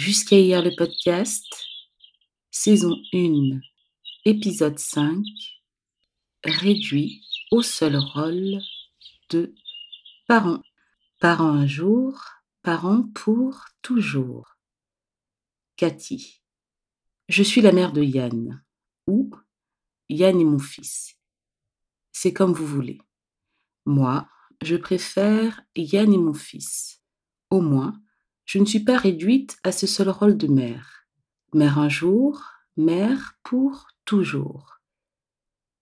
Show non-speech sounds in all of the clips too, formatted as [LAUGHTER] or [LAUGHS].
Jusqu'à hier le podcast, saison 1, épisode 5, réduit au seul rôle de parent. Parent un jour, parent pour toujours. Cathy. Je suis la mère de Yann, ou Yann est mon fils. C'est comme vous voulez. Moi, je préfère Yann est mon fils. Au moins, je ne suis pas réduite à ce seul rôle de mère. Mère un jour, mère pour toujours.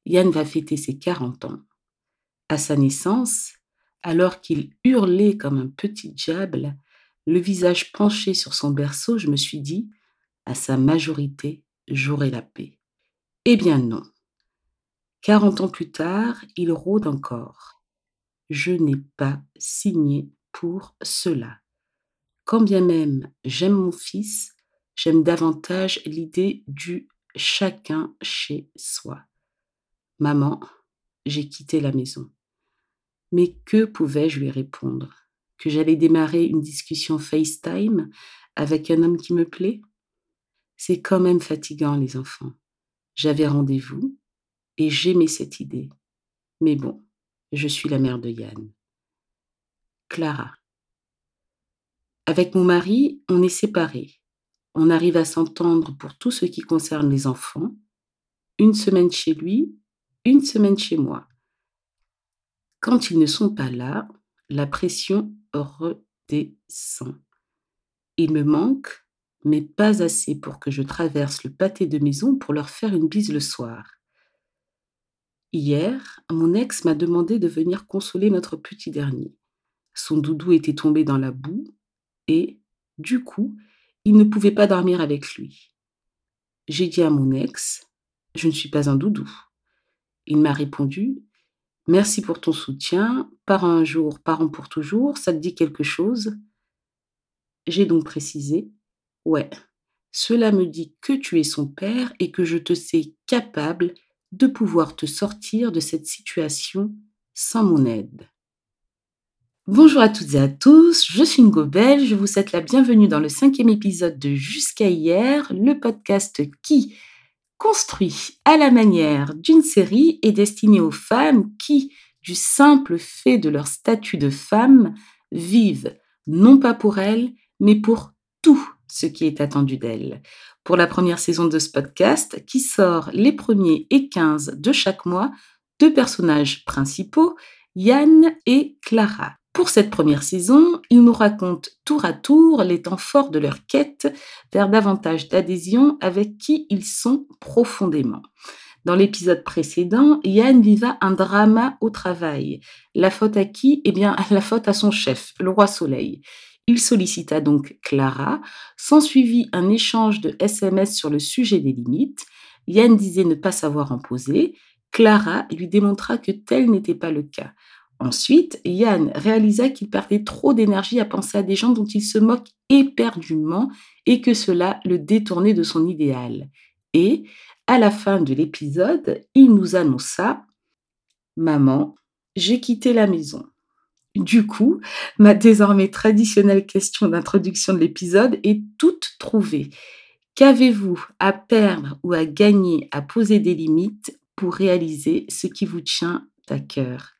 Yann va fêter ses 40 ans. À sa naissance, alors qu'il hurlait comme un petit diable, le visage penché sur son berceau, je me suis dit, à sa majorité, j'aurai la paix. Eh bien non. Quarante ans plus tard, il rôde encore. Je n'ai pas signé pour cela. Quand bien même j'aime mon fils, j'aime davantage l'idée du chacun chez soi. Maman, j'ai quitté la maison. Mais que pouvais-je lui répondre? Que j'allais démarrer une discussion FaceTime avec un homme qui me plaît? C'est quand même fatigant, les enfants. J'avais rendez-vous et j'aimais cette idée. Mais bon, je suis la mère de Yann. Clara. Avec mon mari, on est séparés. On arrive à s'entendre pour tout ce qui concerne les enfants. Une semaine chez lui, une semaine chez moi. Quand ils ne sont pas là, la pression redescend. Il me manque, mais pas assez pour que je traverse le pâté de maison pour leur faire une bise le soir. Hier, mon ex m'a demandé de venir consoler notre petit dernier. Son doudou était tombé dans la boue et, du coup, il ne pouvait pas dormir avec lui. J'ai dit à mon ex, je ne suis pas un doudou. Il m'a répondu, merci pour ton soutien, par un jour, parent pour toujours, ça te dit quelque chose? J'ai donc précisé, ouais, cela me dit que tu es son père et que je te sais capable de pouvoir te sortir de cette situation sans mon aide. Bonjour à toutes et à tous, je suis Ngobel, je vous souhaite la bienvenue dans le cinquième épisode de Jusqu'à hier, le podcast qui construit à la manière d'une série et destiné aux femmes qui, du simple fait de leur statut de femme, vivent non pas pour elles, mais pour tout ce qui est attendu d'elles. Pour la première saison de ce podcast, qui sort les premiers et 15 de chaque mois, deux personnages principaux, Yann et Clara. Pour cette première saison, ils nous racontent tour à tour les temps forts de leur quête vers davantage d'adhésion avec qui ils sont profondément. Dans l'épisode précédent, Yann viva un drama au travail. La faute à qui? Eh bien, [LAUGHS] la faute à son chef, le roi Soleil. Il sollicita donc Clara, s'ensuivit un échange de SMS sur le sujet des limites. Yann disait ne pas savoir en poser. Clara lui démontra que tel n'était pas le cas. Ensuite, Yann réalisa qu'il perdait trop d'énergie à penser à des gens dont il se moque éperdument et que cela le détournait de son idéal. Et, à la fin de l'épisode, il nous annonça Maman, j'ai quitté la maison. Du coup, ma désormais traditionnelle question d'introduction de l'épisode est toute trouvée. Qu'avez-vous à perdre ou à gagner à poser des limites pour réaliser ce qui vous tient à cœur?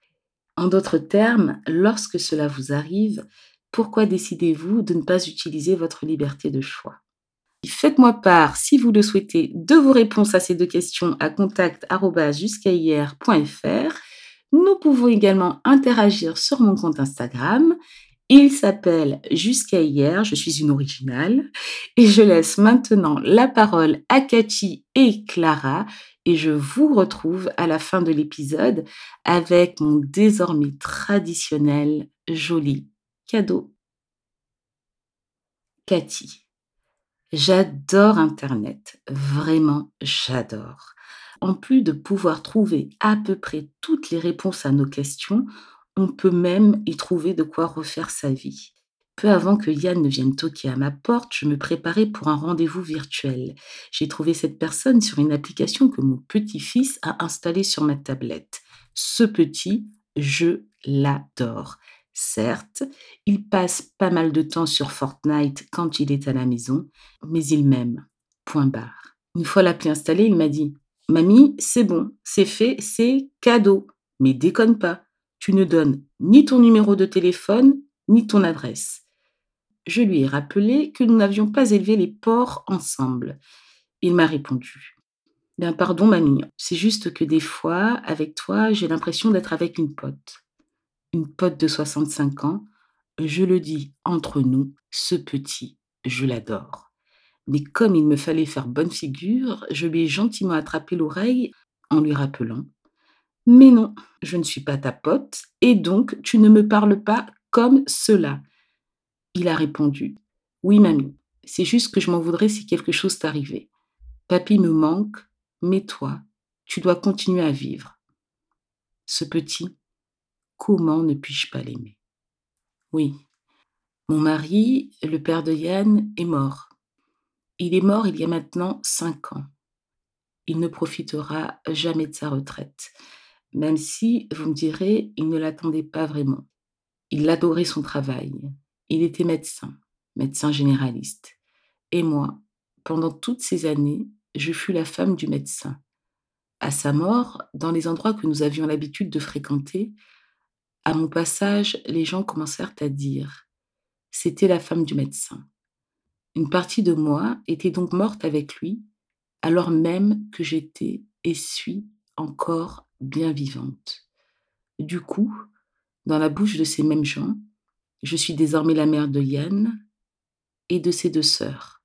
En d'autres termes, lorsque cela vous arrive, pourquoi décidez-vous de ne pas utiliser votre liberté de choix? Faites-moi part, si vous le souhaitez, de vos réponses à ces deux questions à contact.jusqu'ahier.fr. Nous pouvons également interagir sur mon compte Instagram. Il s'appelle Jusqu'à hier, je suis une originale. Et je laisse maintenant la parole à Cathy et Clara et je vous retrouve à la fin de l'épisode avec mon désormais traditionnel joli cadeau. Cathy. J'adore Internet, vraiment j'adore. En plus de pouvoir trouver à peu près toutes les réponses à nos questions, on peut même y trouver de quoi refaire sa vie. Peu avant que Yann ne vienne toquer à ma porte, je me préparais pour un rendez-vous virtuel. J'ai trouvé cette personne sur une application que mon petit-fils a installée sur ma tablette. Ce petit, je l'adore. Certes, il passe pas mal de temps sur Fortnite quand il est à la maison, mais il m'aime. Point barre. Une fois l'appli installée, il m'a dit Mamie, c'est bon, c'est fait, c'est cadeau. Mais déconne pas, tu ne donnes ni ton numéro de téléphone, ni ton adresse. Je lui ai rappelé que nous n'avions pas élevé les porcs ensemble. Il m'a répondu Bien, pardon, mamie, c'est juste que des fois, avec toi, j'ai l'impression d'être avec une pote. Une pote de 65 ans, je le dis entre nous, ce petit, je l'adore. Mais comme il me fallait faire bonne figure, je lui ai gentiment attrapé l'oreille en lui rappelant Mais non, je ne suis pas ta pote, et donc tu ne me parles pas comme cela. Il a répondu Oui, mamie, c'est juste que je m'en voudrais si quelque chose t'arrivait. Papy me manque, mais toi, tu dois continuer à vivre. Ce petit, comment ne puis-je pas l'aimer? Oui, mon mari, le père de Yann, est mort. Il est mort il y a maintenant cinq ans. Il ne profitera jamais de sa retraite, même si, vous me direz, il ne l'attendait pas vraiment. Il adorait son travail. Il était médecin, médecin généraliste. Et moi, pendant toutes ces années, je fus la femme du médecin. À sa mort, dans les endroits que nous avions l'habitude de fréquenter, à mon passage, les gens commencèrent à dire C'était la femme du médecin. Une partie de moi était donc morte avec lui, alors même que j'étais et suis encore bien vivante. Du coup, dans la bouche de ces mêmes gens, je suis désormais la mère de Yann et de ses deux sœurs.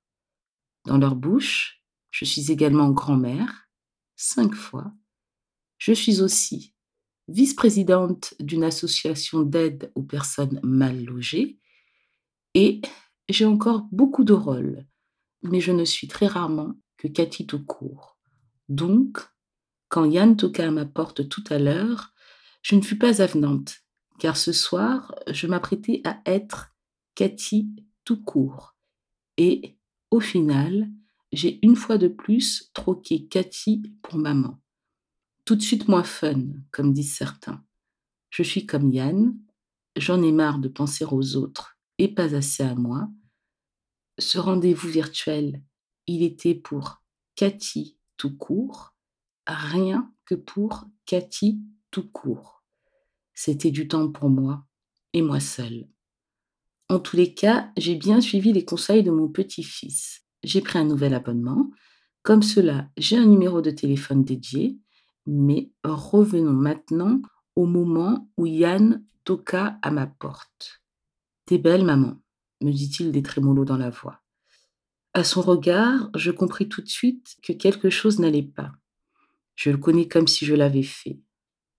Dans leur bouche, je suis également grand-mère, cinq fois. Je suis aussi vice-présidente d'une association d'aide aux personnes mal logées et j'ai encore beaucoup de rôles, mais je ne suis très rarement que Cathy tout court. Donc, quand Yann toqua à ma porte tout à l'heure, je ne fus pas avenante, car ce soir, je m'apprêtais à être Cathy tout court. Et, au final, j'ai une fois de plus troqué Cathy pour maman. Tout de suite moins fun, comme disent certains. Je suis comme Yann, j'en ai marre de penser aux autres et pas assez à moi. Ce rendez-vous virtuel, il était pour Cathy tout court, rien que pour Cathy tout court. C'était du temps pour moi et moi seule. En tous les cas, j'ai bien suivi les conseils de mon petit-fils. J'ai pris un nouvel abonnement. Comme cela, j'ai un numéro de téléphone dédié. Mais revenons maintenant au moment où Yann toqua à ma porte. T'es belle, maman, me dit-il des trémolos dans la voix. À son regard, je compris tout de suite que quelque chose n'allait pas. Je le connais comme si je l'avais fait.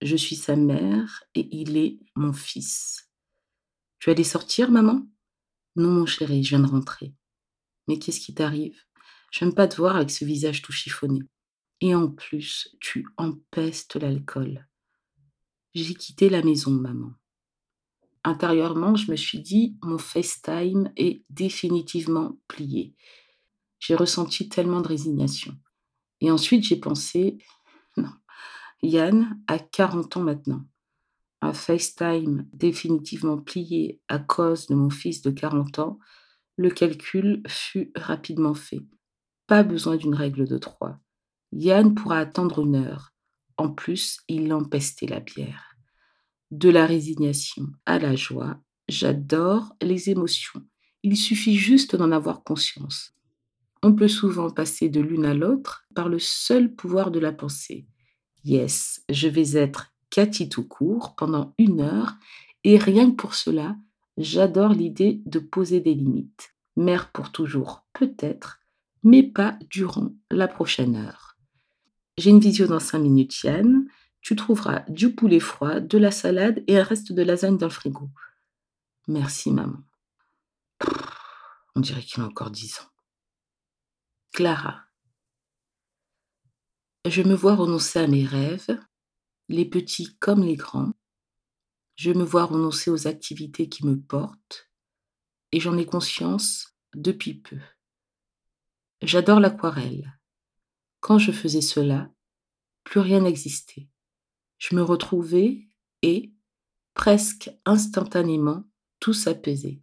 Je suis sa mère et il est mon fils. Tu allais sortir, maman? Non, mon chéri, je viens de rentrer. Mais qu'est-ce qui t'arrive? J'aime pas te voir avec ce visage tout chiffonné. Et en plus, tu empestes l'alcool. J'ai quitté la maison, maman intérieurement, je me suis dit, mon FaceTime est définitivement plié. J'ai ressenti tellement de résignation. Et ensuite, j'ai pensé, non, Yann a 40 ans maintenant. Un FaceTime définitivement plié à cause de mon fils de 40 ans, le calcul fut rapidement fait. Pas besoin d'une règle de trois. Yann pourra attendre une heure. En plus, il empestait la bière de la résignation à la joie. J'adore les émotions. Il suffit juste d'en avoir conscience. On peut souvent passer de l'une à l'autre par le seul pouvoir de la pensée. Yes, je vais être Cathy tout court pendant une heure et rien que pour cela, j'adore l'idée de poser des limites. Mère pour toujours, peut-être, mais pas durant la prochaine heure. J'ai une visio dans cinq minutes, Yann tu trouveras du poulet froid, de la salade et un reste de lasagne dans le frigo. Merci, maman. on dirait qu'il a encore dix ans. Clara. Je me vois renoncer à mes rêves, les petits comme les grands. Je me vois renoncer aux activités qui me portent, et j'en ai conscience depuis peu. J'adore l'aquarelle. Quand je faisais cela, plus rien n'existait. Je me retrouvais et, Presque instantanément, tout s'apaisait.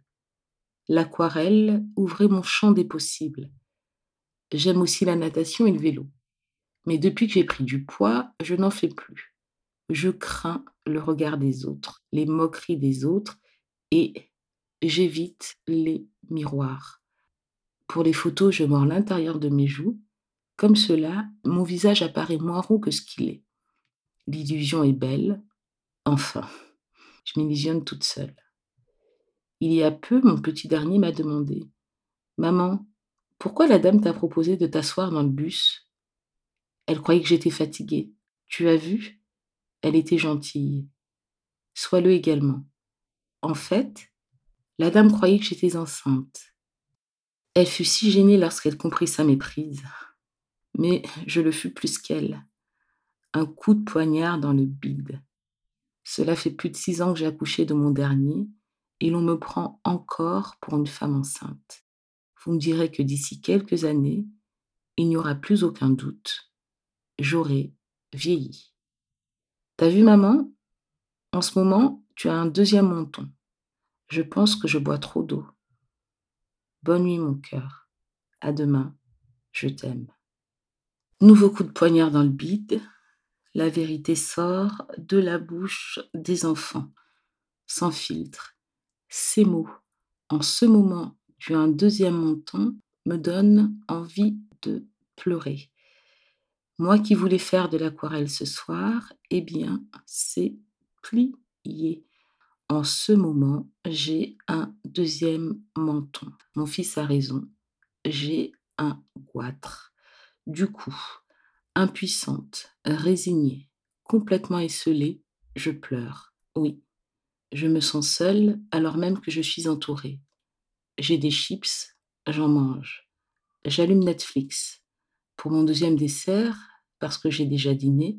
L'aquarelle ouvrait mon champ des possibles. J'aime aussi la natation et le vélo. Mais depuis que j'ai pris du poids, je n'en fais plus. Je crains le regard des autres, les moqueries des autres et j'évite les miroirs. Pour les photos, je mords l'intérieur de mes joues. Comme cela, mon visage apparaît moins rond que ce qu'il est. L'illusion est belle. Enfin, je m'illusionne toute seule. Il y a peu, mon petit dernier m'a demandé Maman, pourquoi la dame t'a proposé de t'asseoir dans le bus? Elle croyait que j'étais fatiguée. Tu as vu? Elle était gentille. Sois-le également. En fait, la dame croyait que j'étais enceinte. Elle fut si gênée lorsqu'elle comprit sa méprise. Mais je le fus plus qu'elle. Un coup de poignard dans le bide. Cela fait plus de six ans que j'ai accouché de mon dernier, et l'on me prend encore pour une femme enceinte. Vous me direz que d'ici quelques années, il n'y aura plus aucun doute, j'aurai vieilli. T'as vu maman? En ce moment, tu as un deuxième menton. Je pense que je bois trop d'eau. Bonne nuit mon cœur. À demain. Je t'aime. Nouveau coup de poignard dans le bide. La vérité sort de la bouche des enfants, sans filtre. Ces mots, en ce moment, tu as un deuxième menton, me donnent envie de pleurer. Moi qui voulais faire de l'aquarelle ce soir, eh bien, c'est plié. En ce moment, j'ai un deuxième menton. Mon fils a raison. J'ai un goitre. Du coup, impuissante, résignée, complètement esselée, je pleure. Oui, je me sens seule alors même que je suis entourée. J'ai des chips, j'en mange. J'allume Netflix. Pour mon deuxième dessert, parce que j'ai déjà dîné,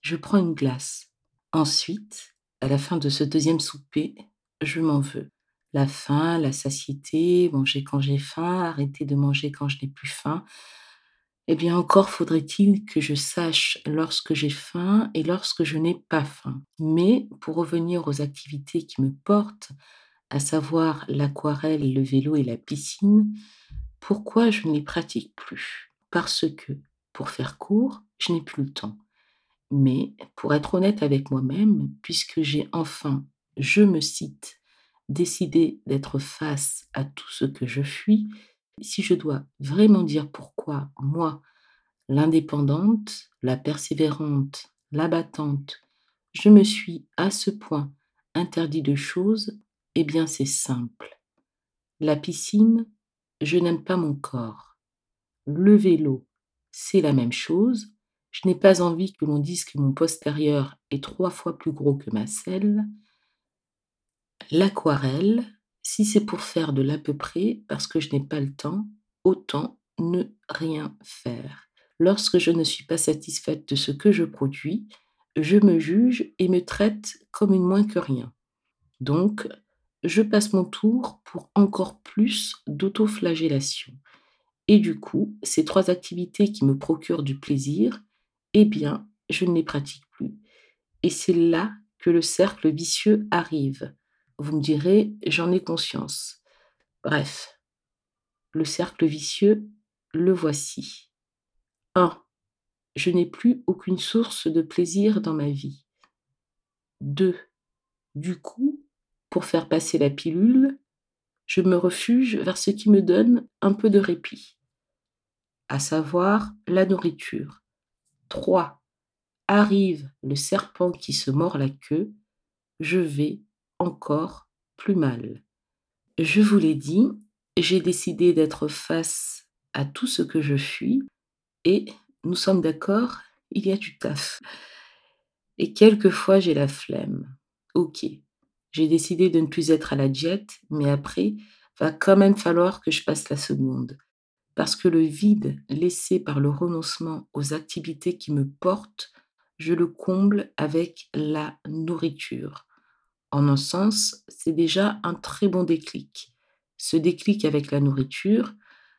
je prends une glace. Ensuite, à la fin de ce deuxième souper, je m'en veux. La faim, la satiété, manger quand j'ai faim, arrêter de manger quand je n'ai plus faim. Eh bien, encore faudrait-il que je sache lorsque j'ai faim et lorsque je n'ai pas faim. Mais pour revenir aux activités qui me portent, à savoir l'aquarelle, le vélo et la piscine, pourquoi je ne les pratique plus? Parce que, pour faire court, je n'ai plus le temps. Mais pour être honnête avec moi-même, puisque j'ai enfin, je me cite, décidé d'être face à tout ce que je fuis, si je dois vraiment dire pourquoi moi, l'indépendante, la persévérante, la battante, je me suis à ce point interdit de choses, eh bien c'est simple. La piscine, je n'aime pas mon corps. Le vélo, c'est la même chose. Je n'ai pas envie que l'on dise que mon postérieur est trois fois plus gros que ma selle. L'aquarelle, si c'est pour faire de l'à peu près parce que je n'ai pas le temps, autant ne rien faire. Lorsque je ne suis pas satisfaite de ce que je produis, je me juge et me traite comme une moins que rien. Donc, je passe mon tour pour encore plus d'autoflagellation. Et du coup, ces trois activités qui me procurent du plaisir, eh bien, je ne les pratique plus. Et c'est là que le cercle vicieux arrive. Vous me direz, j'en ai conscience. Bref, le cercle vicieux, le voici. 1. Je n'ai plus aucune source de plaisir dans ma vie. 2. Du coup, pour faire passer la pilule, je me refuge vers ce qui me donne un peu de répit, à savoir la nourriture. 3. Arrive le serpent qui se mord la queue, je vais encore plus mal. Je vous l'ai dit, j'ai décidé d'être face à tout ce que je fuis et nous sommes d'accord, il y a du taf. Et quelquefois j'ai la flemme. Ok, j'ai décidé de ne plus être à la diète, mais après, va quand même falloir que je passe la seconde parce que le vide laissé par le renoncement aux activités qui me portent, je le comble avec la nourriture. En un sens, c'est déjà un très bon déclic. Ce déclic avec la nourriture,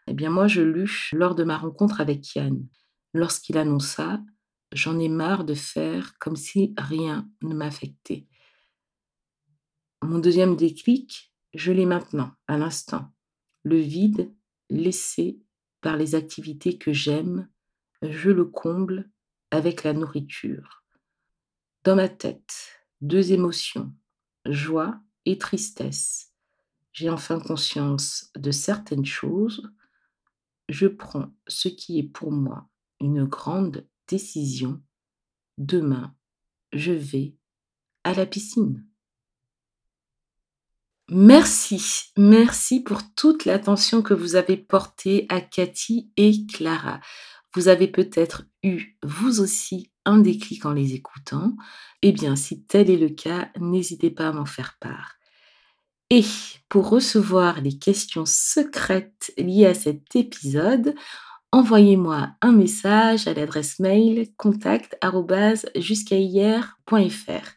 eh bien moi je l'eus lors de ma rencontre avec Yann. Lorsqu'il annonça J'en ai marre de faire comme si rien ne m'affectait. Mon deuxième déclic, je l'ai maintenant, à l'instant. Le vide laissé par les activités que j'aime, je le comble avec la nourriture. Dans ma tête, deux émotions, joie et tristesse. J'ai enfin conscience de certaines choses. Je prends ce qui est pour moi une grande décision. Demain, je vais à la piscine. Merci, merci pour toute l'attention que vous avez portée à Cathy et Clara. Vous avez peut-être eu, vous aussi, un déclic en les écoutant. Eh bien, si tel est le cas, n'hésitez pas à m'en faire part. Et pour recevoir les questions secrètes liées à cet épisode, envoyez-moi un message à l'adresse mail contact.jusqu'à-hier.fr.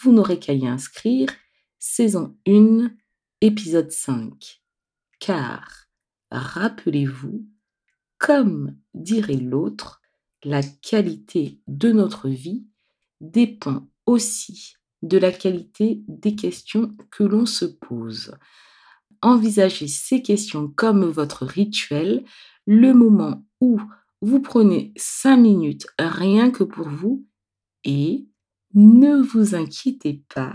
Vous n'aurez qu'à y inscrire saison 1, épisode 5. Car, rappelez-vous, comme dirait l'autre, la qualité de notre vie dépend aussi de la qualité des questions que l'on se pose. Envisagez ces questions comme votre rituel, le moment où vous prenez cinq minutes rien que pour vous et ne vous inquiétez pas,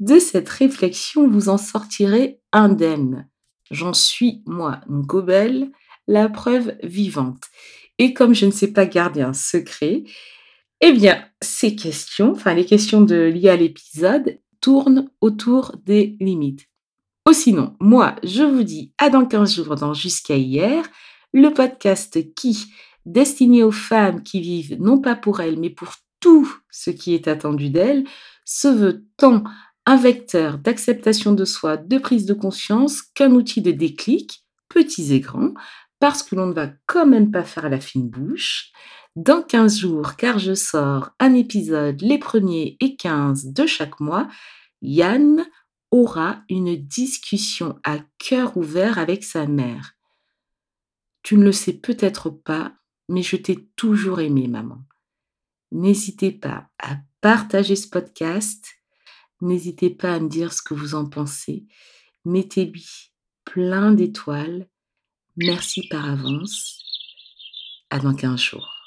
de cette réflexion, vous en sortirez indemne. J'en suis, moi, Gobel, la preuve vivante. Et comme je ne sais pas garder un secret, eh bien, ces questions, enfin les questions de, liées à l'épisode, tournent autour des limites. Ou sinon, moi, je vous dis à dans 15 jours dans Jusqu'à hier, le podcast qui, destiné aux femmes qui vivent non pas pour elles, mais pour tout ce qui est attendu d'elle, se veut tant un vecteur d'acceptation de soi, de prise de conscience, qu'un outil de déclic, petits et grands, parce que l'on ne va quand même pas faire la fine bouche. Dans 15 jours, car je sors un épisode les premiers et 15 de chaque mois, Yann aura une discussion à cœur ouvert avec sa mère. Tu ne le sais peut-être pas, mais je t'ai toujours aimé, maman. N'hésitez pas à partager ce podcast. N'hésitez pas à me dire ce que vous en pensez. Mettez-lui plein d'étoiles. Merci par avance. À dans 15 jours.